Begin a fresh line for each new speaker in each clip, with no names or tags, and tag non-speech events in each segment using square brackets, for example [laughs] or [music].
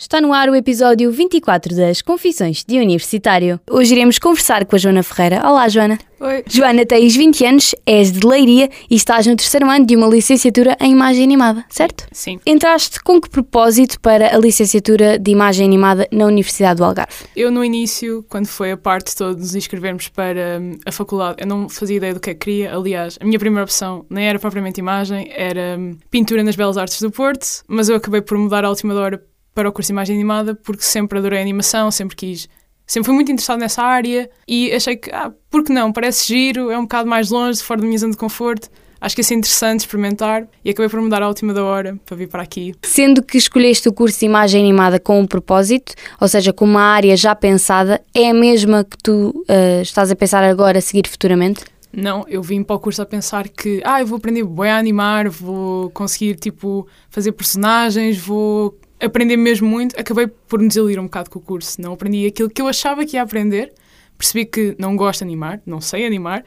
Está no ar o episódio 24 das Confissões de Universitário. Hoje iremos conversar com a Joana Ferreira. Olá, Joana.
Oi.
Joana, tens 20 anos, és de Leiria e estás no terceiro ano de uma licenciatura em Imagem Animada, certo?
Sim.
Entraste com que propósito para a licenciatura de Imagem Animada na Universidade do Algarve?
Eu, no início, quando foi a parte toda de nos inscrevermos para hum, a faculdade, eu não fazia ideia do que é que queria. Aliás, a minha primeira opção nem era propriamente imagem, era hum, pintura nas Belas Artes do Porto, mas eu acabei por mudar à última hora para o curso de imagem animada porque sempre adorei animação, sempre quis. Sempre fui muito interessado nessa área e achei que, ah, por que não? Parece giro, é um bocado mais longe, fora da minha zona de conforto. Acho que ia ser interessante experimentar e acabei por mudar à última da hora para vir para aqui.
Sendo que escolheste o curso de Imagem Animada com um propósito, ou seja, com uma área já pensada, é a mesma que tu uh, estás a pensar agora a seguir futuramente?
Não, eu vim para o curso a pensar que, ah, eu vou aprender bem a animar, vou conseguir, tipo, fazer personagens, vou aprender mesmo muito, acabei por me desiludir um bocado com o curso. Não aprendi aquilo que eu achava que ia aprender. Percebi que não gosto de animar, não sei animar,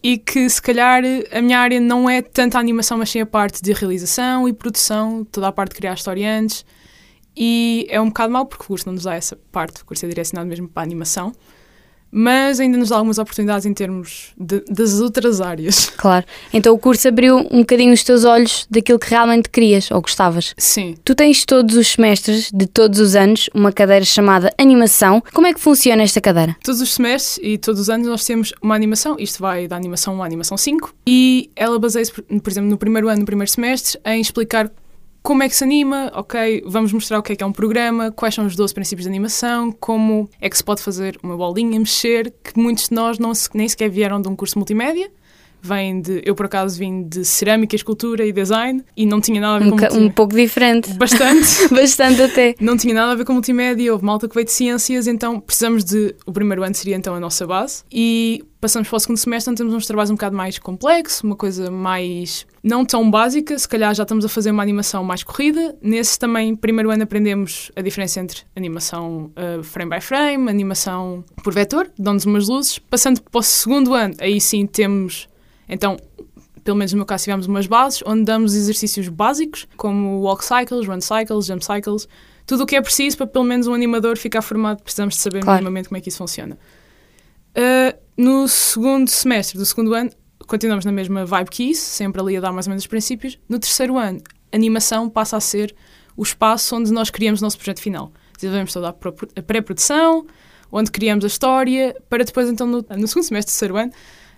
e que se calhar a minha área não é tanto a animação, mas sim a parte de realização e produção, toda a parte de criar historiantes. E é um bocado mal porque o curso não nos dá essa parte, o curso é direcionado mesmo para a animação mas ainda nos dá algumas oportunidades em termos de, das outras áreas. [laughs]
Claro. Então o curso abriu um bocadinho os teus olhos daquilo que realmente querias ou gostavas.
Sim.
Tu tens todos os semestres de todos os anos uma cadeira chamada animação. Como é que funciona esta cadeira?
Todos os semestres e todos os anos nós temos uma animação, isto vai da animação 1 à animação 5, e ela baseia-se, por exemplo, no primeiro ano, no primeiro semestre, em explicar como é que se anima, ok, vamos mostrar o que é que é um programa, quais são os 12 princípios de animação, como é que se pode fazer uma bolinha, mexer, que muitos de nós não se, nem sequer vieram de um curso multimédia, vem de. Eu, por acaso, vim de cerâmica, escultura e design e não tinha nada a ver
um
com.
Um pouco diferente.
Bastante. [laughs]
Bastante até.
Não tinha nada a ver com multimédia, houve malta que veio de ciências, então precisamos de. O primeiro ano seria então a nossa base e passamos para o segundo semestre, então temos uns trabalhos um bocado mais complexos, uma coisa mais. não tão básica, se calhar já estamos a fazer uma animação mais corrida. Nesse também, primeiro ano, aprendemos a diferença entre animação uh, frame by frame, animação por vetor, dão-nos umas luzes. Passando para o segundo ano, aí sim temos então, pelo menos no meu caso, tivemos umas bases onde damos exercícios básicos, como walk cycles, run cycles, jump cycles, tudo o que é preciso para pelo menos um animador ficar formado, precisamos de saber claro. minimamente como é que isso funciona. Uh, no segundo semestre do segundo ano, continuamos na mesma vibe que isso, sempre ali a dar mais ou menos os princípios. No terceiro ano, animação passa a ser o espaço onde nós criamos o nosso projeto final. Desenvolvemos toda a pré-produção, onde criamos a história, para depois, então, no, no segundo semestre do terceiro ano,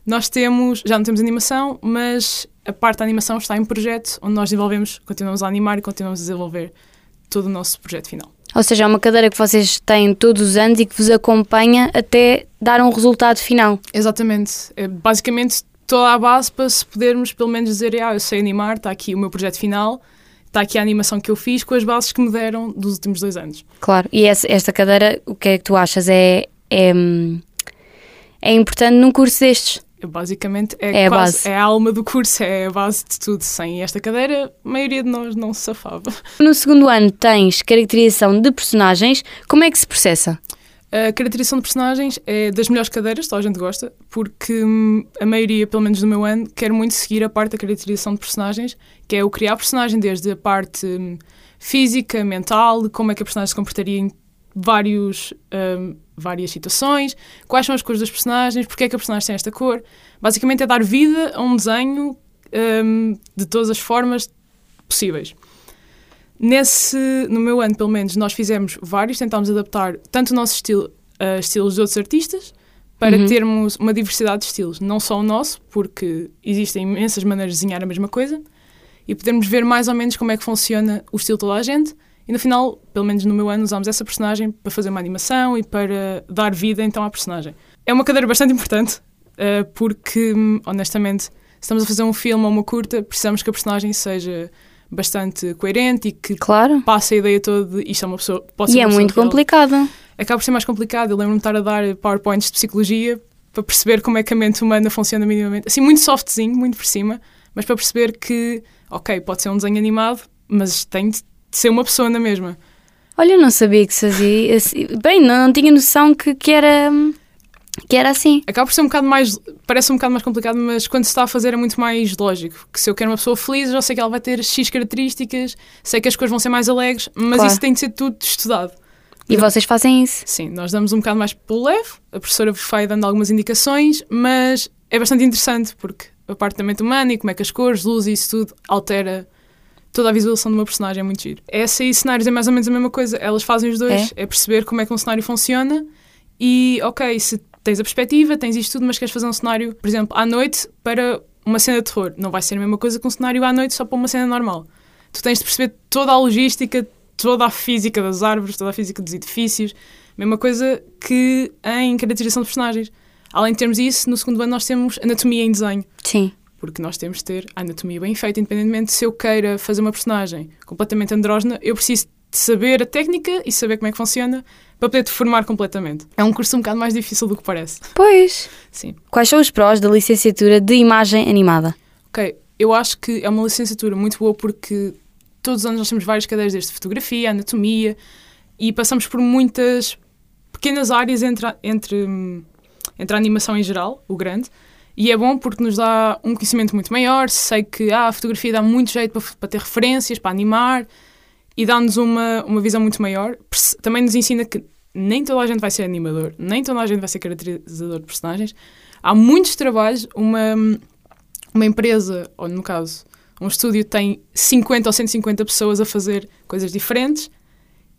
nós temos, já não temos animação, mas a parte da animação está em projeto, onde nós desenvolvemos, continuamos a animar e continuamos a desenvolver todo o nosso projeto final.
Ou seja, é uma cadeira que vocês têm todos os anos e que vos acompanha até dar um resultado final.
Exatamente. É basicamente toda a base para se podermos pelo menos dizer, ah, eu sei animar, está aqui o meu projeto final, está aqui a animação que eu fiz com as bases que me deram dos últimos dois anos.
Claro, e esta cadeira, o que é que tu achas? É, é, é importante num curso destes?
Basicamente é, é, quase, a base. é a alma do curso, é a base de tudo. Sem esta cadeira, a maioria de nós não se safava.
No segundo ano tens caracterização de personagens. Como é que se processa?
A caracterização de personagens é das melhores cadeiras, toda a gente gosta, porque hum, a maioria, pelo menos do meu ano, quer muito seguir a parte da caracterização de personagens, que é o criar personagem, desde a parte hum, física, mental, como é que a personagem se comportaria em vários, um, várias situações, quais são as cores dos personagens, porque é que a personagem tem esta cor. Basicamente é dar vida a um desenho um, de todas as formas possíveis. Nesse, no meu ano, pelo menos, nós fizemos vários, tentámos adaptar tanto o nosso estilo a estilos de outros artistas, para uhum. termos uma diversidade de estilos, não só o nosso, porque existem imensas maneiras de desenhar a mesma coisa, e podermos ver mais ou menos como é que funciona o estilo de toda a gente, e no final, pelo menos no meu ano, usámos essa personagem para fazer uma animação e para dar vida então à personagem. É uma cadeira bastante importante, uh, porque, honestamente, se estamos a fazer um filme ou uma curta, precisamos que a personagem seja bastante coerente e que
claro.
passe a ideia toda de isto é uma pessoa.
Pode ser e é muito complicado.
Acaba por ser mais complicado. Eu lembro-me de estar a dar PowerPoints de psicologia para perceber como é que a mente humana funciona minimamente. Assim, muito softzinho, muito por cima, mas para perceber que, ok, pode ser um desenho animado, mas tem de de ser uma pessoa na mesma.
Olha, eu não sabia que se fazia assim. Bem, não, não tinha noção que, que, era, que era assim.
Acaba por ser um bocado mais. Parece um bocado mais complicado, mas quando se está a fazer é muito mais lógico. Que se eu quero uma pessoa feliz, eu já sei que ela vai ter X características, sei que as coisas vão ser mais alegres, mas
Claro.
isso tem de ser tudo estudado.
E vocês fazem isso.
Sim, nós damos um bocado mais pelo leve, a professora vai dando algumas indicações, mas é bastante interessante porque a parte da mente humana e como é que as cores, luz e isso tudo altera toda a visualização de uma personagem, é muito giro. Essa e cenários é mais ou menos a mesma coisa, elas fazem os dois, é, perceber como é que um cenário funciona e, ok, se tens a perspectiva, tens isto tudo, mas queres fazer um cenário, por exemplo, à noite para uma cena de terror, não vai ser a mesma coisa que um cenário à noite só para uma cena normal. Tu tens de perceber toda a logística, toda a física das árvores, toda a física dos edifícios, mesma coisa que em caracterização de personagens. Além de termos isso, no segundo ano nós temos anatomia em desenho,
Sim.
Porque nós temos de ter a anatomia bem feita, independentemente se eu queira fazer uma personagem completamente andrógena, eu preciso de saber a técnica e saber como é que funciona para poder deformar completamente. É um curso um bocado mais difícil do que parece.
Pois.
Sim.
Quais são os prós da licenciatura de imagem animada?
Ok, eu acho que é uma licenciatura muito boa porque todos os anos nós temos várias cadeiras desde fotografia, anatomia e passamos por muitas pequenas áreas entre, entre, hum, entre a animação em geral, o grande, e é bom porque nos dá um conhecimento muito maior. Sei que ah, a fotografia dá muito jeito para, para ter referências, para animar e dá-nos uma, uma visão muito maior. Também nos ensina que nem toda a gente vai ser animador, nem toda a gente vai ser caracterizador de personagens. Há muitos trabalhos, uma, uma empresa, ou no caso, um estúdio tem 50 ou 150 pessoas a fazer coisas diferentes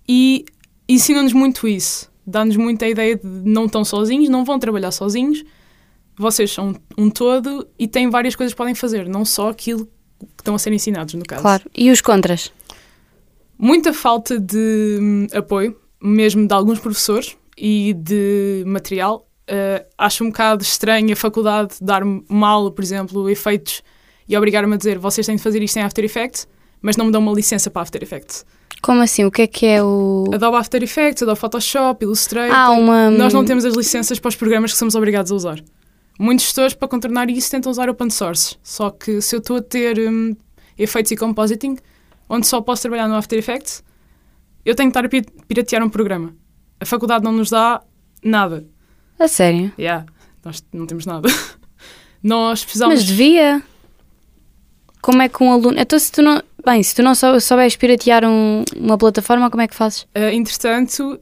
e ensina-nos muito isso. Dá-nos muita ideia de não estão sozinhos, não vão trabalhar sozinhos, vocês são um todo e têm várias coisas que podem fazer, não só aquilo que estão a ser ensinados, no caso.
Claro. E os contras?
Muita falta de hum, apoio, mesmo de alguns professores e de material. Uh, acho um bocado estranho a faculdade dar-me uma aula, por exemplo, efeitos e obrigar-me a dizer vocês têm de fazer isto em After Effects, mas não me dão uma licença para After Effects.
Como assim? O que é que é o.
Adobe After Effects, Adobe Photoshop, Illustrator.
Ah, uma.
Nós não temos as licenças para os programas que somos obrigados a usar. Muitos gestores, para contornar isso, tentam usar open source. Só que se eu estou a ter hum, efeitos e compositing, onde só posso trabalhar no After Effects, eu tenho que estar a pi- piratear um programa. A faculdade não nos dá nada.
A sério?
Yeah, nós não temos nada. [laughs] nós precisamos.
Mas devia. Como é que um aluno. Então, se tu não. Bem, se tu não sou- souberes piratear um- uma plataforma, como é que fazes?
Uh, entretanto,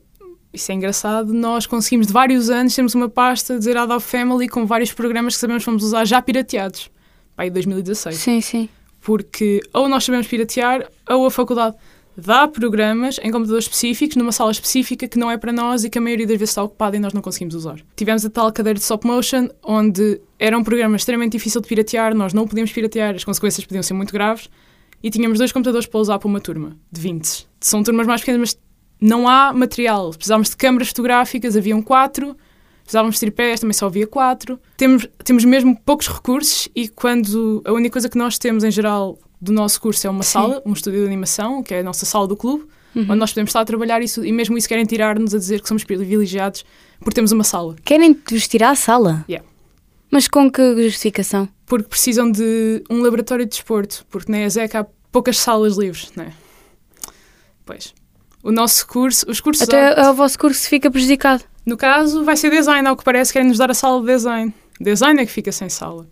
isso é engraçado, nós conseguimos de vários anos, temos uma pasta dizer Adobe Family com vários programas que sabemos que vamos usar já pirateados. Pai, 2016.
Sim, sim.
porque ou nós sabemos piratear ou a faculdade dá programas em computadores específicos, numa sala específica que não é para nós e que a maioria das vezes está ocupada e nós não conseguimos usar. Tivemos a tal cadeira de stop motion, onde era um programa extremamente difícil de piratear, nós não podíamos piratear, as consequências podiam ser muito graves, e tínhamos dois computadores para usar para uma turma de 20. São turmas mais pequenas, mas não há material. Precisávamos de câmaras fotográficas, haviam quatro, precisávamos de tripés, também só havia quatro. Temos, temos mesmo poucos recursos e quando a única coisa que nós temos em geral do nosso curso é uma
Sim.
sala, um estúdio de animação, que é a nossa sala do clube,
Uhum.
onde nós podemos estar a trabalhar isso e mesmo isso querem tirar-nos a dizer que somos privilegiados porque temos uma sala.
Querem vos tirar a sala?
Yeah.
Mas com que justificação?
Porque precisam de um laboratório de desporto, porque na ESEC há poucas salas livres, não é? Pois. O nosso curso, os cursos
Até o vosso curso fica prejudicado.
No caso, vai ser design, ao que parece, querem nos dar a sala de design. Design é que fica sem sala.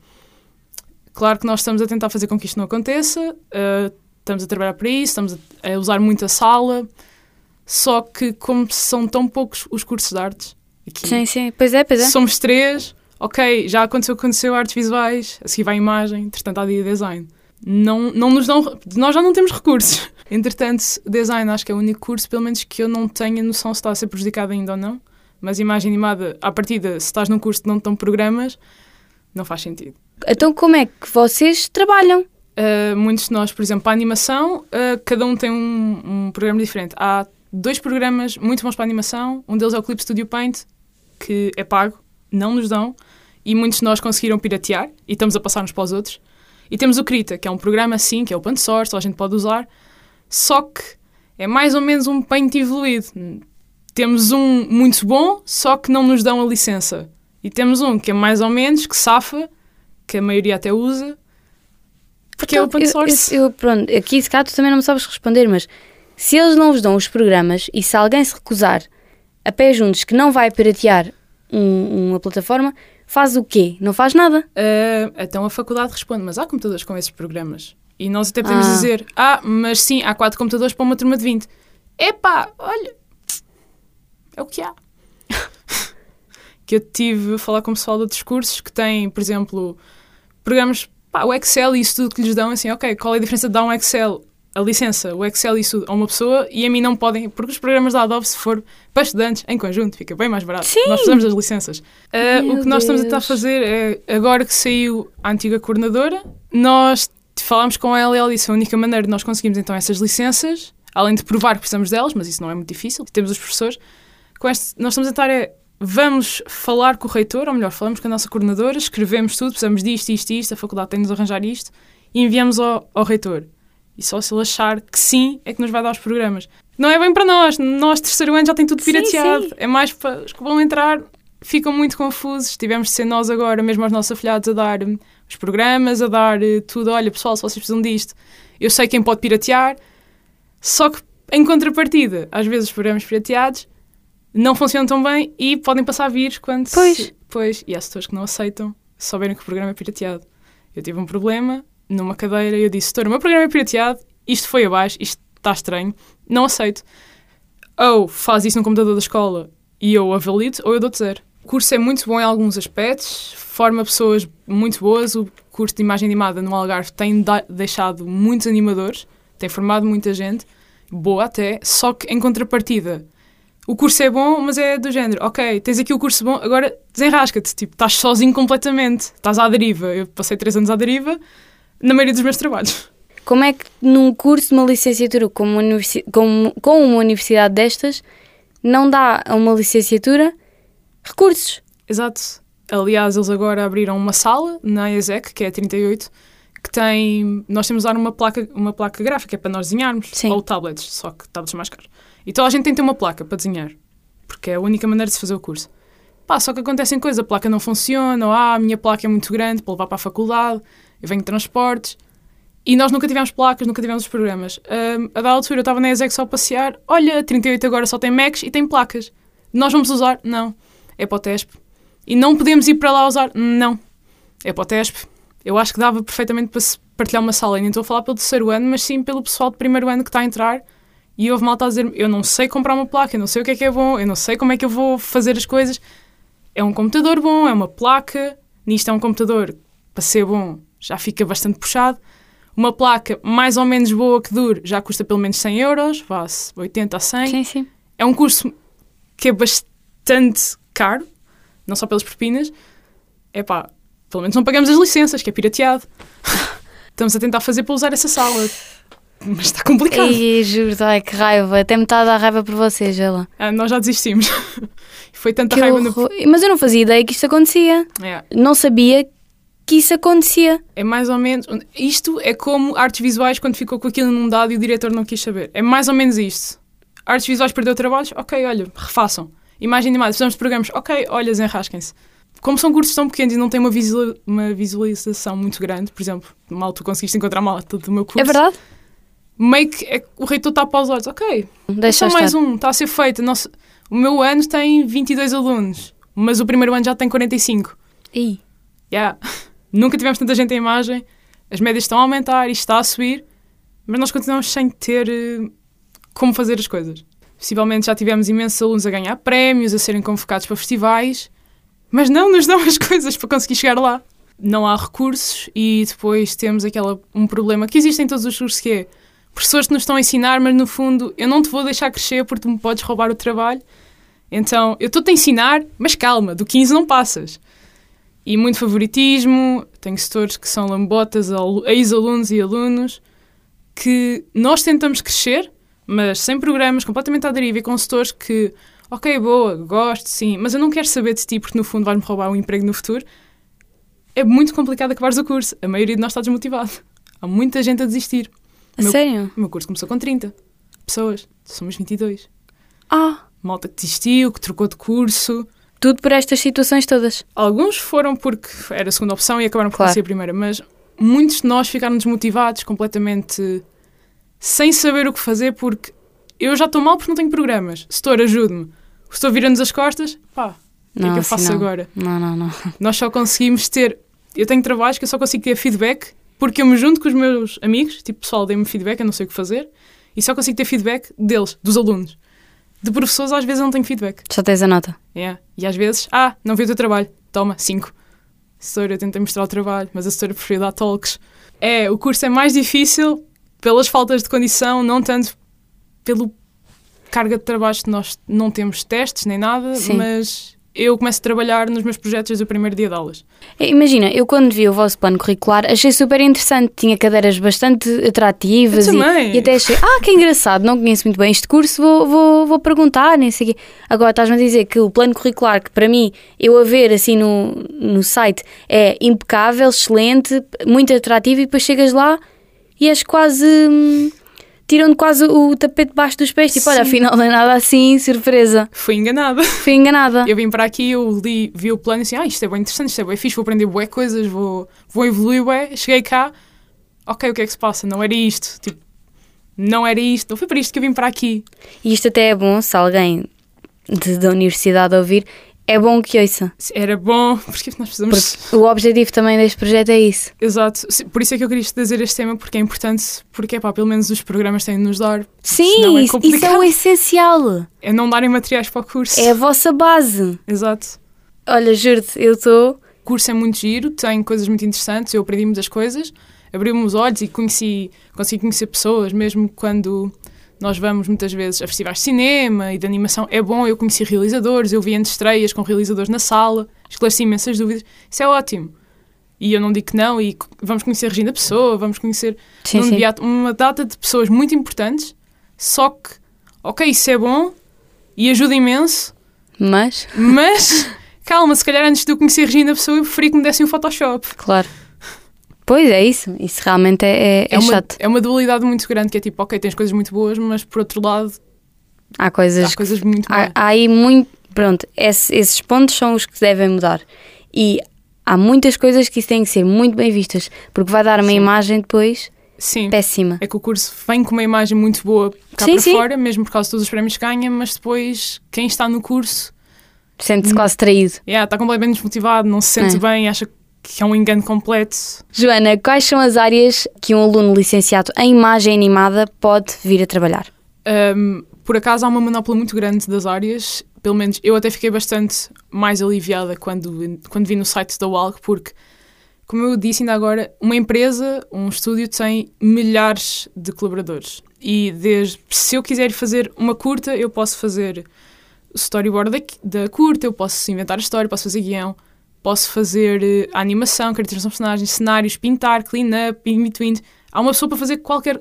Claro que nós estamos a tentar fazer com que isto não aconteça, uh, estamos a trabalhar para isso, estamos a, a usar muito a sala, só que como são tão poucos os cursos de artes, aqui,
Sim, sim. Pois é, pois é.
somos três, ok, já aconteceu, aconteceu artes visuais, a seguir vai a imagem, entretanto há dia design. Não, não nos dão, nós já não temos recursos. Entretanto, design acho que é o único curso, pelo menos que eu não tenho a noção se está a ser prejudicado ainda ou não. Mas imagem animada, à partida, se estás num curso que não estão programas, não faz sentido.
Então, como é que vocês trabalham?
Uh, muitos de nós, por exemplo, para a animação, uh, cada um tem um, um programa diferente. Há dois programas muito bons para a animação. Um deles é o Clip Studio Paint, que é pago, não nos dão, e muitos de nós conseguiram piratear e estamos a passar-nos para os outros. E temos o Krita, que é um programa assim, que é open source, a gente pode usar, só que é mais ou menos um Paint evoluído. Temos um muito bom, só que não nos dão a licença. E temos um que é mais ou menos, que safa, que a maioria até usa, porque é
Então,
open
eu-
source.
Eu, eu- pronto, aqui se calhar tu também não me sabes responder, mas Se eles não vos dão os programas e se alguém se recusar a pé juntos que não vai piratear um- uma plataforma, faz o quê? Não faz nada.
Ah, então a faculdade responde, mas há computadores com esses programas. E nós até podemos
Ah.
dizer, ah, mas sim, há quatro computadores para uma turma de 20. Epá, olha, é o que há. [laughs] que eu tive a falar com o pessoal de outros cursos que têm, por exemplo, programas, pá, o Excel e isso tudo que lhes dão, assim, ok, qual é a diferença de dar um Excel, a licença, o Excel e isso a uma pessoa e a mim não podem, porque os programas da Adobe, se for para estudantes, em conjunto, fica bem mais barato.
Sim.
Nós precisamos das licenças.
Meu
o que nós estamos a tentar fazer é, agora que saiu a antiga coordenadora, nós falámos com ela e ela disse a única maneira de nós conseguirmos então essas licenças, além de provar que precisamos delas, mas isso não é muito difícil, temos os professores, com este, nós estamos a tentar é, vamos falar com o reitor, ou melhor, falamos com a nossa coordenadora, escrevemos tudo, precisamos disto, isto, isto, a faculdade tem de nos arranjar isto, e enviamos ao, ao reitor. E só se ele achar que sim, é que nos vai dar os programas. Não é bem para nós, nós terceiro ano já tem tudo
Sim,
pirateado,
sim.
é mais para os que vão entrar, ficam muito confusos, tivemos de ser nós agora, mesmo aos nossos afilhados, a dar hum, os programas, a dar eh, tudo, olha pessoal, se vocês precisam disto, eu sei quem pode piratear, só que em contrapartida, às vezes os programas pirateados não funcionam tão bem e podem passar vírus quando se-
Pois.
pois e há setores que não aceitam souberem que o programa é pirateado. Eu tive um problema numa cadeira e eu disse, doutor, o meu programa é pirateado, isto foi abaixo, isto está estranho, não aceito. Ou faz isso no computador da escola e eu a valido, ou eu dou-te zero. O curso é muito bom em alguns aspectos, forma pessoas muito boas. O curso de imagem animada no Algarve tem deixado muitos animadores, tem formado muita gente, boa até, só que em contrapartida, o curso é bom, mas é do género, ok, tens aqui o curso bom, agora desenrasca-te, tipo, estás sozinho completamente, estás à deriva. Eu passei três anos à deriva na maioria dos meus trabalhos.
Como é que num curso de uma licenciatura com uma, com, com uma universidade destas não dá a uma licenciatura recursos?
Exato. Aliás, eles agora abriram uma sala na ESEC, que é a 38, que tem. Nós temos usar uma placa, uma placa gráfica para nós desenharmos.
Sim.
Ou tablets, só que tablets mais caros. E toda a gente tem que ter uma placa para desenhar, porque é a única maneira de se fazer o curso. Pá, só que acontecem coisas, a placa não funciona, ou ah, a minha placa é muito grande para levar para a faculdade, eu venho de transportes. E nós nunca tivemos placas, nunca tivemos os programas. Ahm, a da altura eu estava na ESEC só a passear, olha, a 38 agora só tem Macs e tem placas. Nós vamos usar? Não. É para o TESP. E não podemos ir para lá usar? Não. É para o TESP. Eu acho que dava perfeitamente para se partilhar uma sala. E nem estou a falar pelo terceiro ano, mas sim pelo pessoal de primeiro ano que está a entrar. E houve malta a dizer eu não sei comprar uma placa, eu não sei o que é que é bom, eu não sei como é que eu vou fazer as coisas. É um computador bom, é uma placa. Nisto é um computador, para ser bom, já fica bastante puxado. Uma placa mais ou menos boa que dure já custa pelo menos 100 euros, vá-se 80 a 100
Sim, sim.
é um curso que é bastante caro, não só pelas propinas. É pá, pelo menos não pagamos as licenças, que é pirateado. [laughs] Estamos a tentar fazer para usar essa sala, mas está complicado.
Ei, juro, ai que raiva. Até me está a dar raiva por vocês, lá.
Ah, nós já desistimos. [laughs] Foi tanta
Que
raiva no.
horror. Mas eu não fazia ideia que isto acontecia.
É,
Não sabia que isso acontecia.
é mais ou menos. Isto é como artes visuais quando ficou com aquilo inundado e o diretor não quis saber. É mais ou menos isto. Artes visuais perdeu trabalhos? Ok, olha, refaçam. Imagem animada, precisamos de programas? Ok, olha, desenrasquem-se. Como são cursos tão pequenos e não têm uma, visual- uma visualização muito grande, por exemplo, mal tu conseguiste encontrar mal do meu curso.
É verdade?
Meio que é, o reitor está para os olhos. Ok,
Deixa
só mais
estar.
um, está a ser feito. Nossa, o meu ano tem 22 alunos, mas o primeiro ano já tem 45.
Ih,
Yeah. Nunca tivemos tanta gente em imagem, as médias estão a aumentar, isto está a subir, mas nós continuamos sem ter eh, como fazer as coisas. Possivelmente já tivemos imensos alunos a ganhar prémios, a serem convocados para festivais, mas não nos dão as [laughs] coisas para conseguir chegar lá. Não há recursos e depois temos aquela, um problema que existe em todos os cursos que é professores que nos estão a ensinar, mas no fundo eu não te vou deixar crescer porque tu me podes roubar o trabalho. Então eu estou-te a ensinar, mas calma, do 15 não passas e muito favoritismo. Tenho setores que são lambotas a ex-alunos e alunos que nós tentamos crescer, mas sem programas, completamente à deriva e com setores que, ok, boa, gosto, sim, mas eu não quero saber de ti porque no fundo vais-me roubar um emprego no futuro. É muito complicado acabares o curso. A maioria de nós está desmotivado. Há muita gente a desistir.
a
Meu-
sério?
O meu curso começou com 30 pessoas, somos 22.
Ah,
Malta que desistiu, que trocou de curso.
Tudo por estas situações todas.
Alguns foram porque era a segunda opção e acabaram por
Claro.
ser a primeira, mas muitos de nós ficaram desmotivados, completamente sem saber o que fazer, porque eu já estou mal porque não tenho programas. Setor, ajude-me. O setor vira-nos as costas, pá, o que é que eu
assim
faço
não.
agora?
Não, não, não.
Nós só conseguimos ter. Eu tenho trabalhos que eu só consigo ter feedback porque eu me junto com os meus amigos, tipo, pessoal, dê-me feedback, eu não sei o que fazer, e só consigo ter feedback deles, dos alunos. De professores, às vezes, eu não tenho feedback.
Só tens a nota.
Yeah. E às vezes, ah, não vi o teu trabalho, toma, 5. Assessora, eu tentei mostrar o trabalho, mas a assessora preferiu dar talks. É, o curso é mais difícil pelas faltas de condição, não tanto pelo carga de trabalho que nós não temos testes nem nada,
Sim.
mas eu começo a trabalhar nos meus projetos desde o primeiro dia de aulas.
É, Imagina, eu quando vi o vosso plano curricular achei super interessante. Tinha cadeiras bastante atrativas
Eu
e, e até achei, ah, que engraçado, não conheço muito bem este curso, vou, vou, vou perguntar, nem sei o quê. Agora estás-me a dizer que o plano curricular, que para mim, eu a ver assim no, no site, é impecável, excelente, muito atrativo, e depois chegas lá e és quase. hum, Tiram-te quase o tapete debaixo dos pés, tipo, olha,
Sim.
afinal não é nada assim, surpresa.
Fui enganada.
Fui enganada.
Eu vim para aqui, eu li, vi o plano e assim, ah, isto é bem interessante, isto é bem fixe, vou aprender bué coisas, vou, vou evoluir bué. Cheguei cá, ok, o que é que se passa? Não era isto, tipo, não era isto, não foi para isto que eu vim para aqui.
E isto até é bom, se alguém de- da universidade ouvir, é bom que ouça.
Era bom, [laughs] porque nós precisamos...
Porque o objetivo também deste projeto é isso.
Exato, por isso é que eu queria trazer este tema, porque é importante, porque, pá, pelo menos os programas têm de nos dar,
Sim,
é
isso, é o essencial.
é não darem materiais para o curso.
É a vossa base.
Exato.
Olha, juro-te, eu estou.
O curso é muito giro, tem coisas muito interessantes, eu aprendi muitas coisas, abriu-me os olhos e conheci, consegui conhecer pessoas, mesmo quando nós vamos muitas vezes a festivais de cinema e de animação, é bom, eu conheci realizadores, eu vi estreias com realizadores na sala, esclareci imensas dúvidas, isso é ótimo. E eu não digo que não, e vamos conhecer Regina Pessoa, vamos conhecer
Sim, sim.
Beato, uma data de pessoas muito importantes, só que, ok, isso é bom e ajuda imenso,
Mas,
mas [laughs] calma, se calhar antes de eu conhecer Regina Pessoa, eu preferi que me dessem um Photoshop.
claro. Pois é isso. Isso realmente é, é, é
É uma,
chato.
é uma dualidade muito grande, que é tipo, ok, tens coisas muito boas, mas por outro lado,
Há coisas
há coisas muito
Há, há aí muito. Pronto, esse- esses pontos são os que devem mudar. E há muitas coisas que isso têm que ser muito bem vistas, porque vai dar uma
Sim.
imagem depois
Sim,
péssima.
é que o curso vem com uma imagem muito boa cá
Sim,
para
sim.
fora, mesmo por causa de todos os prémios que ganha, mas depois quem está no curso
Sente-se quase traído.
yeah, está completamente desmotivado, não se sente
É.
bem, acha que é um engano completo.
Joana, quais são as áreas que um aluno licenciado em imagem animada pode vir a trabalhar?
Um, por acaso há uma manopla muito grande das áreas, pelo menos eu até fiquei bastante mais aliviada quando, quando vi no site da WALC, porque, como eu disse ainda agora, uma empresa, um estúdio tem milhares de colaboradores. E desde, se eu quiser fazer uma curta, eu posso fazer storyboard da, da curta, eu posso inventar a história, posso fazer guião, posso fazer a animação, caracterização de personagens, cenários, pintar, clean-up, in between. Há uma pessoa para fazer qualquer.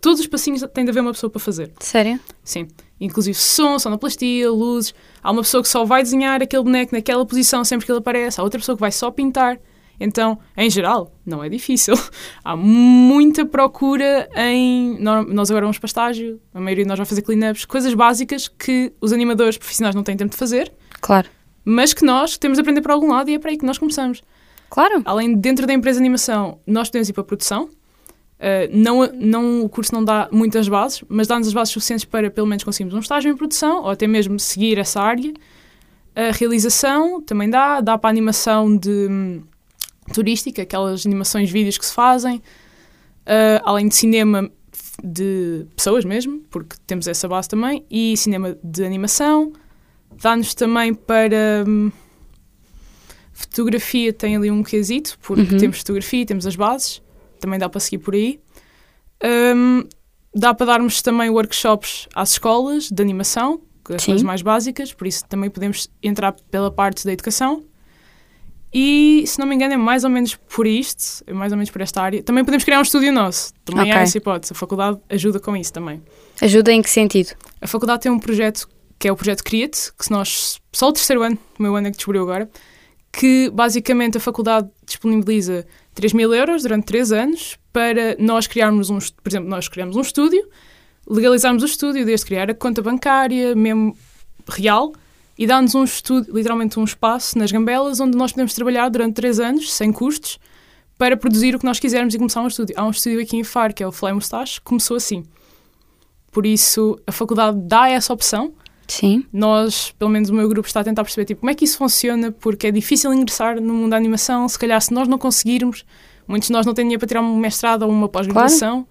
Todos os passinhos tem de haver uma pessoa para fazer.
Sério?
Sim. Inclusive som, sonoplastia, luzes. Há uma pessoa que só vai desenhar aquele boneco naquela posição sempre que ele aparece. Há outra pessoa que vai só pintar. Então, em geral, não é difícil. [laughs] Há muita procura em. nó- Nós agora vamos para estágio, a maioria de nós vai fazer clean-ups, coisas básicas que os animadores profissionais não têm tempo de fazer,
Claro.
Mas que nós temos de aprender para algum lado e é para aí que nós começamos.
Claro.
Além de dentro da empresa de animação, nós podemos ir para a produção. Uh, não, não, o curso não dá muitas bases, mas dá-nos as bases suficientes para pelo menos conseguirmos um estágio em produção ou até mesmo seguir essa área. A realização também dá, dá para a animação de hum, turística, aquelas animações vídeos que se fazem, Uh, além de cinema de pessoas mesmo, porque temos essa base também, e cinema de animação. Dá-nos também para hum, fotografia, tem ali um quesito, porque
Uhum.
temos fotografia, temos as bases, também dá para seguir por aí. Hum, dá para darmos também workshops às escolas de animação, que as
Sim.
coisas mais básicas, por isso também podemos entrar pela parte da educação. E, se não me engano, é mais ou menos por isto, é mais ou menos por esta área. Também podemos criar um estúdio nosso. Também há
Ok.
essa hipótese. A faculdade ajuda com isso também.
Ajuda em que sentido?
A faculdade tem um projeto que é o projeto Create, que nós. Só o terceiro ano, o meu ano é que descobriu agora, que basicamente a faculdade disponibiliza 3 mil euros durante 3 anos para nós criarmos um. Por exemplo, nós criamos um estúdio, legalizarmos o estúdio, desde criar a conta bancária, mesmo real, e dá-nos um estúdio, literalmente um espaço nas gambelas, onde nós podemos trabalhar durante 3 anos, sem custos, para produzir o que nós quisermos e começar um estúdio. Há um estúdio aqui em Faro, que é o Fly Mustache, começou assim. Por isso, a faculdade dá essa opção.
Sim.
Nós, pelo menos o meu grupo, está a tentar perceber tipo, como é que isso funciona, porque é difícil ingressar no mundo da animação. Se calhar, se nós não conseguirmos, muitos de nós não têm dinheiro para tirar um mestrado ou uma pós-graduação,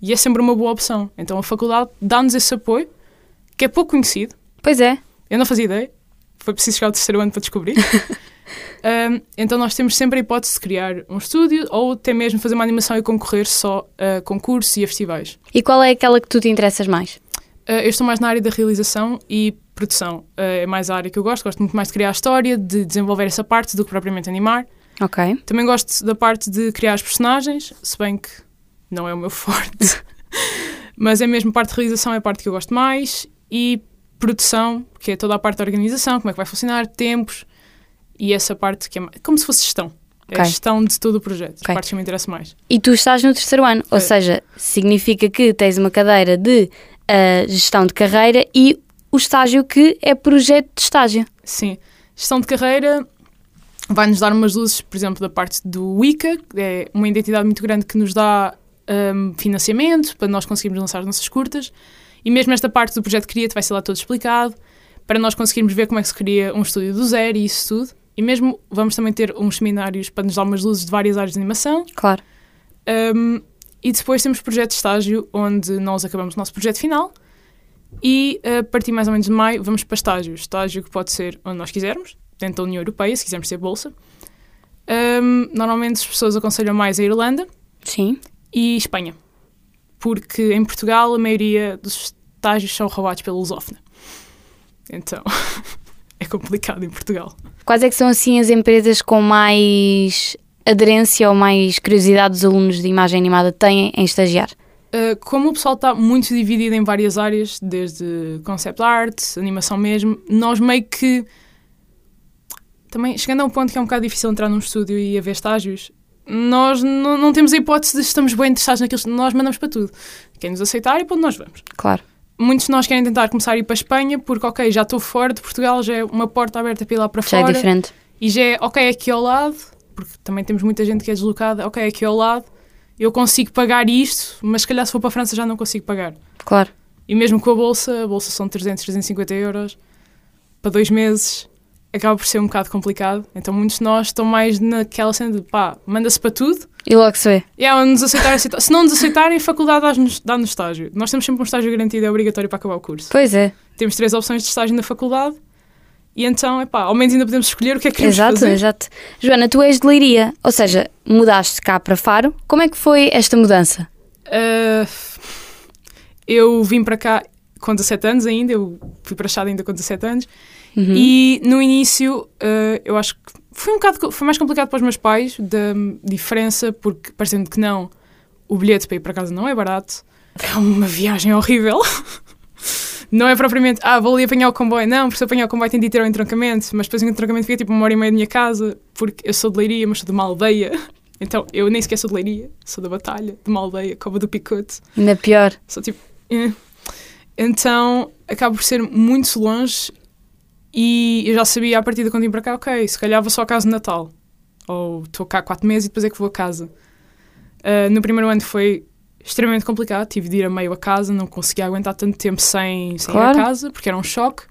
e é sempre uma boa opção. Então, a faculdade dá-nos esse apoio, que é pouco conhecido.
Pois é.
Eu não fazia ideia. Foi preciso chegar ao terceiro ano para descobrir. [laughs] Um, então nós temos sempre a hipótese de criar um estúdio ou até mesmo fazer uma animação e concorrer só a concursos e a festivais.
E qual é aquela que tu te interessas mais?
Uh, eu estou mais na área da realização e produção. Uh, é mais a área que eu gosto. Gosto muito mais de criar a história, de desenvolver essa parte do que propriamente animar.
Ok.
Também gosto da parte de criar os personagens, se bem que não é o meu [laughs] forte. Mas é mesmo parte de realização, é a parte que eu gosto mais. E produção, que é toda a parte da organização, como é que vai funcionar, tempos, e essa parte que é como se fosse gestão. É a gestão de todo o projeto, okay. as partes que me interessam mais.
E tu estás no terceiro ano, é. ou seja, significa que tens uma cadeira de uh, gestão de carreira e o estágio que é projeto de estágio.
Sim. Gestão de carreira vai-nos dar umas luzes, por exemplo, da parte do Wicca, que é uma identidade muito grande que nos dá um, financiamento para nós conseguirmos lançar as nossas curtas. E mesmo esta parte do projeto Criate vai ser lá todo explicado, para nós conseguirmos ver como é que se cria um estúdio do zero e isso tudo. E mesmo vamos também ter uns seminários para nos dar umas luzes de várias áreas de animação.
Claro.
Um, e depois temos projeto de estágio, onde nós acabamos o nosso projeto final. E a partir mais ou menos de maio vamos para estágio. Estágio que pode ser onde nós quisermos, dentro da União Europeia, se quisermos ter bolsa. Um, normalmente as pessoas aconselham mais a Irlanda.
Sim.
E Espanha. Porque em Portugal a maioria dos estágios são roubados pela lusófona. Então. [laughs] é complicado em Portugal.
Quais é que são assim as empresas com mais aderência ou mais curiosidade dos alunos de imagem animada têm em estagiar?
Uh, como o pessoal está muito dividido em várias áreas, desde concept art, animação mesmo, nós meio que também chegando a um ponto que é um bocado difícil entrar num estúdio e haver estágios, nós não, temos a hipótese de estamos bem interessados naqueles, nós mandamos para tudo. Quem nos aceitar e para onde nós vamos.
Claro
muitos de nós querem tentar começar a ir para a Espanha porque, ok, já estou fora de Portugal, já é uma porta aberta para ir lá para
já
fora.
Já é diferente.
E já é, ok, aqui ao lado, porque também temos muita gente que é deslocada, ok, aqui ao lado, eu consigo pagar isto, mas se calhar se for para a França já não consigo pagar.
Claro.
E mesmo com a bolsa, a bolsa são 300, 350 euros para dois meses, acaba por ser um bocado complicado. Então muitos de nós estão mais naquela cena de pá, manda-se para tudo
e logo se vê.
Yeah, nos aceitar, aceitar. [laughs] Se não nos aceitarem, a faculdade dá-nos dá estágio. Nós temos sempre um estágio garantido, é obrigatório para acabar o curso.
Pois é.
Temos três opções de estágio na faculdade e então, é pá, ao menos ainda podemos escolher o que é que queremos
exato,
fazer.
Exato, Joana, tu és de Leiria, ou seja, mudaste cá para Faro. Como é que foi esta mudança?
Uh, eu vim para cá com 17 anos ainda, eu fui para Chade ainda com 17 anos. Uhum. E no início, uh, eu acho que foi um bocado foi mais complicado para os meus pais, da diferença, porque parecendo que não, o bilhete para ir para casa não é barato. É uma viagem horrível. [laughs] não é propriamente, ah, vou ali apanhar o comboio. Não, porque se apanhar o comboio tem de ter o entroncamento, mas depois o entroncamento fica tipo uma hora e meia da minha casa, porque eu sou de Leiria, mas sou de uma aldeia. [laughs] Então eu nem sequer sou de Leiria, sou da Batalha, de uma aldeia, Cova do Picote.
Ainda pior.
Sou tipo. Eh. Então acabo por ser muito longe e eu já sabia a partir de quando vim para cá, ok, se calhar vou só a casa de Natal. Ou estou cá quatro meses e depois é que vou a casa. Uh, no primeiro ano foi extremamente complicado, tive de ir a meio a casa, não conseguia aguentar tanto tempo sem, sem claro. ir a casa, porque era um choque.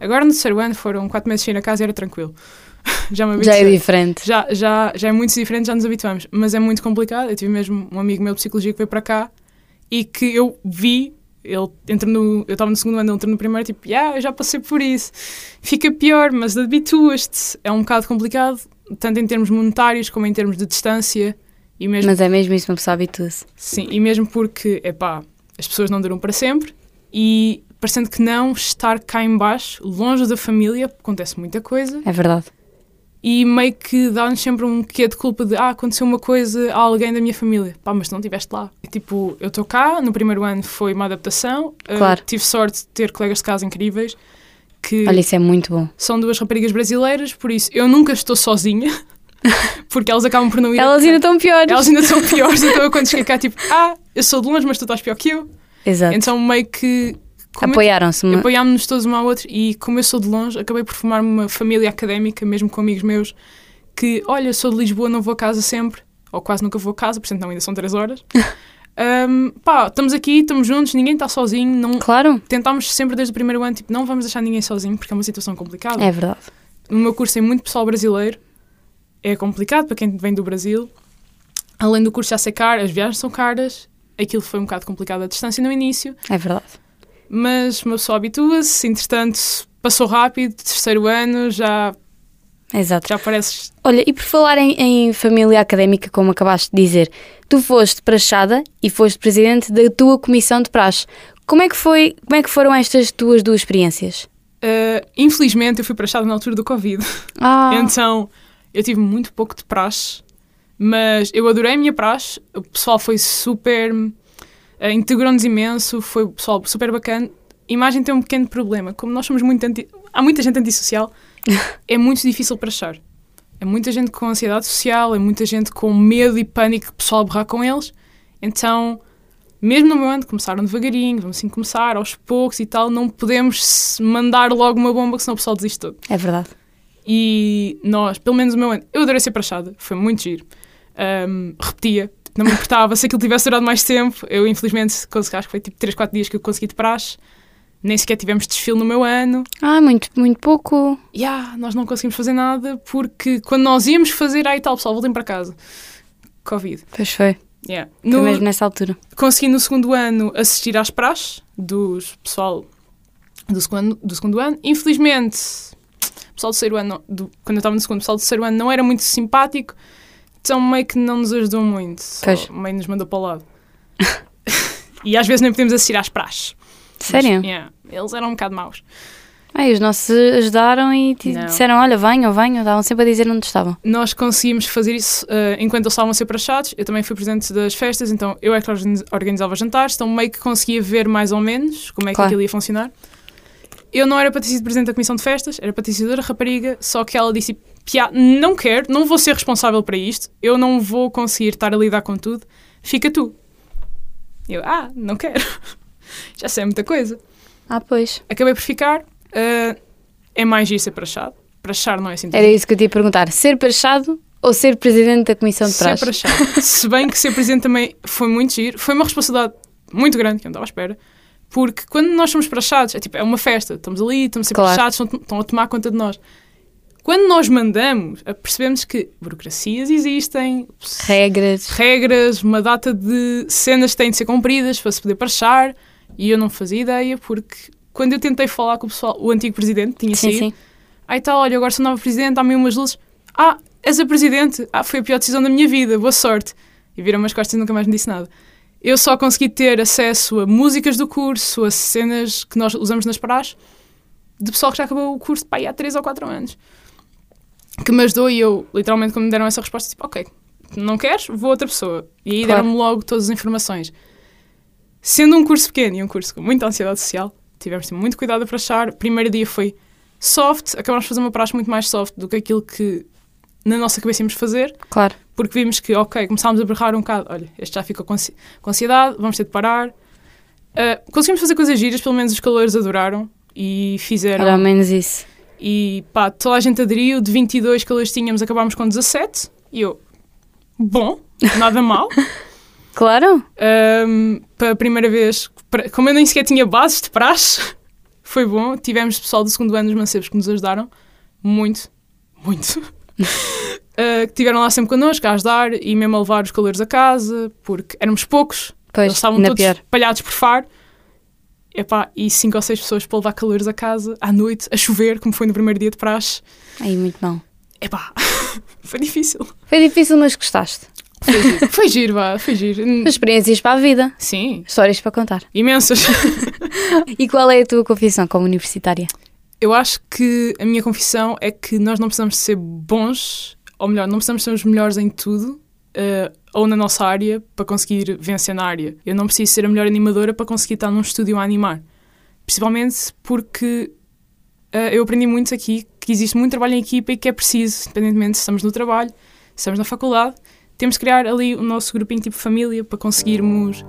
Agora no terceiro ano foram quatro meses sem ir a casa e era tranquilo. [laughs]
já me Já é diferente.
Já, já, já é muito diferente, já nos habituamos. Mas é muito complicado. Eu tive mesmo um amigo meu de psicologia que veio para cá e que eu vi ele entra no. Eu estava no segundo ano, ele entra no primeiro, tipo, yeah, eu já passei por isso. Fica pior, mas habituas-te. É um bocado complicado, tanto em termos monetários como em termos de distância.
E mesmo, mas é mesmo isso, uma pessoa habitua-se.
Sim, e mesmo porque, é pá, as pessoas não duram para sempre e parecendo que não, estar cá embaixo, longe da família, acontece muita coisa.
É verdade
e meio que dá-nos sempre um quê de culpa de ah, aconteceu uma coisa a alguém da minha família. Pá, mas não estiveste lá. E, tipo, eu estou cá, no primeiro ano foi uma adaptação.
Eh, claro.
Uh, tive sorte de ter colegas de casa incríveis. Que
Olha, isso é muito bom.
São duas raparigas brasileiras, por isso eu nunca estou sozinha. [laughs] [laughs] porque elas acabam por não ir.
Elas ainda estão piores.
Elas ainda estão piores, [laughs] então eu quando cheguei cá, tipo, ah, eu sou de longe, mas tu estás pior que eu.
Exato.
Então meio que
Apoiaram-se.
Apoiámos-nos todos um ao outro e, como eu sou de longe, acabei por formar uma família académica, mesmo com amigos meus, que, olha, sou de Lisboa, não vou a casa sempre, ou quase nunca vou a casa, portanto, não, ainda são três horas. [laughs] Ahm, pá, estamos aqui, estamos juntos, ninguém está sozinho. Não,
Claro,
tentámos sempre desde o primeiro ano, tipo, não vamos deixar ninguém sozinho, porque é uma situação complicada.
é verdade.
No meu curso tem muito pessoal brasileiro, é complicado para quem vem do Brasil. Além do curso já ser caro, as viagens são caras, aquilo foi um bocado complicado a distância no início,
É verdade.
mas uma pessoa habitua-se, entretanto, passou rápido, terceiro ano, já,
Exato.
já parece.
Olha, e por falar em, em família académica, como acabaste de dizer, tu foste prachada e foste presidente da tua comissão de praxe. Como é que foi, como é que foram estas tuas duas experiências?
Uh, infelizmente, eu fui prachada na altura do Covid.
Ah, [laughs]
Então, eu tive muito pouco de praxe, mas eu adorei a minha praxe. O pessoal foi super. Uh, Integrou-nos imenso, foi o pessoal super bacana. A imagem tem um pequeno problema. Como nós somos muito. Anti... Há muita gente antissocial, [laughs] é muito difícil prachar. É muita gente com ansiedade social, é muita gente com medo e pânico que o pessoal berrar com eles. Então, mesmo no meu ano, começaram devagarinho, vamos assim começar aos poucos e tal. Não podemos mandar logo uma bomba, que senão o pessoal desiste todo.
é verdade.
E nós, pelo menos o meu ano, eu adorei ser prachada, foi muito giro. Ahm, repetia, não me importava se aquilo tivesse durado mais tempo. Eu, infelizmente, consegui, acho que foi tipo 3, 4 dias que eu consegui de praxe. Nem sequer tivemos desfile no meu ano.
Ah, muito, muito pouco.
E ah, nós não conseguimos fazer nada porque quando nós íamos fazer, aí tal, pessoal, voltem para casa. Covid.
Pois foi.
Yeah.
Foi
No,
mesmo nessa altura.
consegui no segundo ano assistir às praxes dos pessoal do segundo, do segundo ano. Infelizmente, pessoal do terceiro ano, do- quando eu estava no segundo, o pessoal do terceiro ano não era muito simpático, então meio que não nos ajudou muito.
Pois.
meio nos mandou para o lado. [laughs] e às vezes nem podemos assistir às praxes.
Sério?
Mas, yeah, eles eram um bocado maus.
Ai, os nossos ajudaram e
Não.
disseram: olha, venham, venham. Estavam sempre a dizer onde estavam.
Nós conseguimos fazer isso eh, enquanto eles estavam a ser praxados. Eu também fui presidente das festas, então eu é que organiz- organizava jantares, então meio que conseguia ver mais ou menos como é que
Claro.
aquilo ia funcionar. Eu não era para ter sido presidente da comissão de festas, era para ter sido rapariga, só que ela disse: Pia, não quero, não vou ser responsável para isto, eu não vou conseguir estar a lidar com tudo, fica tu. Eu, ah, não quero. [laughs] Já sei muita coisa.
Ah, pois.
Acabei por ficar. eh, é mais giro ser prachado. Prachar não é assim
Era isso que eu te ia perguntar: ser prachado ou ser presidente da comissão de
Ser
praxe?
prachado. Se bem que ser presidente também foi muito giro, foi uma responsabilidade muito grande que eu não estava à espera. Porque quando nós somos praxados, é tipo, é uma festa, estamos ali, estamos ser
Claro.
praxados, estão, estão a tomar conta de nós. Quando nós mandamos, eh, percebemos que burocracias existem,
Regras.
regras, uma data de cenas que têm de ser cumpridas para se poder prachar, e eu não fazia ideia, porque quando eu tentei falar com o pessoal, o antigo presidente tinha
Sim,
saído,
sim.
Aí tá, olha, agora sou nova presidente, há-me umas luzes. Ah, és a presidente. Ah, foi a pior decisão da minha vida, boa sorte. E viram-me as costas e nunca mais me disse nada. Eu só consegui ter acesso a músicas do curso, a cenas que nós usamos nas praxes, de pessoal que já acabou o curso pá, há 3 ou 4 anos. Que me ajudou e eu, literalmente, quando me deram essa resposta, tipo, ok, não queres? Vou a outra pessoa. E aí
Claro.
deram-me logo todas as informações. Sendo um curso pequeno e um curso com muita ansiedade social, tivemos ter muito cuidado para achar. O primeiro dia foi soft, acabámos de fazer uma praxe muito mais soft do que aquilo que na nossa cabeça íamos fazer,
Claro.
Porque vimos que, ok, começámos a berrar um bocado, olha, este já ficou com, ansi- com ansiedade, vamos ter de parar. Ah, conseguimos fazer coisas giras, pelo menos os calores adoraram e fizeram.
Era ao menos isso.
E pá, toda a gente aderiu, de 22 calores tínhamos, acabámos com 17. E eu, bom, nada mal. [laughs]
Claro.
Ahm, para a primeira vez, para- como eu nem sequer tinha bases de praxe, [laughs] foi bom. Tivemos pessoal do segundo ano dos mancebos que nos ajudaram muito, muito. [laughs] Ah, que estiveram lá sempre connosco a ajudar e mesmo a levar os calores a casa, porque éramos poucos,
Pois,
eles estavam todos
pior.
espalhados por faro. Epá, e cinco ou seis pessoas para levar calores a casa, à noite, a chover, como foi no primeiro dia de praxe.
Aí, muito mal.
Epá, [laughs] foi difícil.
Foi difícil, mas gostaste.
Foi giro, foi giro, vá, foi giro.
Experiências para a vida.
Sim,
Histórias para contar.
imensas. [laughs]
E qual é a tua confissão como universitária?
Eu acho que a minha confissão é que nós não precisamos ser bons, ou melhor, não precisamos ser os melhores em tudo, eh, ou na nossa área, para conseguir vencer na área. Eu não preciso ser a melhor animadora para conseguir estar num estúdio a animar. Principalmente porque eh, eu aprendi muito aqui que existe muito trabalho em equipa e que é preciso, independentemente se estamos no trabalho, se estamos na faculdade, temos de criar ali o nosso grupinho tipo família para conseguirmos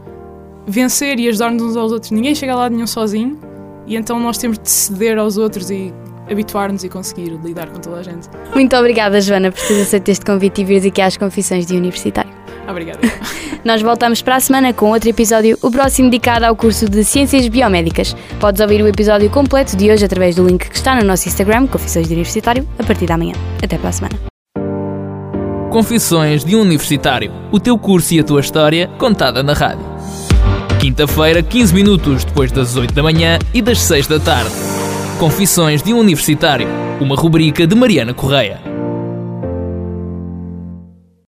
vencer e ajudar-nos uns aos outros. Ninguém chega lá de nenhum sozinho e então nós temos de ceder aos outros e habituar-nos e conseguir lidar com toda a gente.
Muito obrigada, Joana, por teres aceito este convite e vires aqui às confissões de universitário.
Obrigada. [laughs]
Nós voltamos para a semana com outro episódio, o próximo dedicado ao curso de Ciências Biomédicas. Podes ouvir o episódio completo de hoje através do link que está no nosso Instagram, Confissões de Universitário, a partir da manhã. Até para a semana.
Confissões de um Universitário. O teu curso e a tua história contada na rádio. Quinta-feira, 15 minutos depois das 8 da manhã e das 6 da tarde. Confissões de um Universitário. Uma rubrica de Mariana Correia.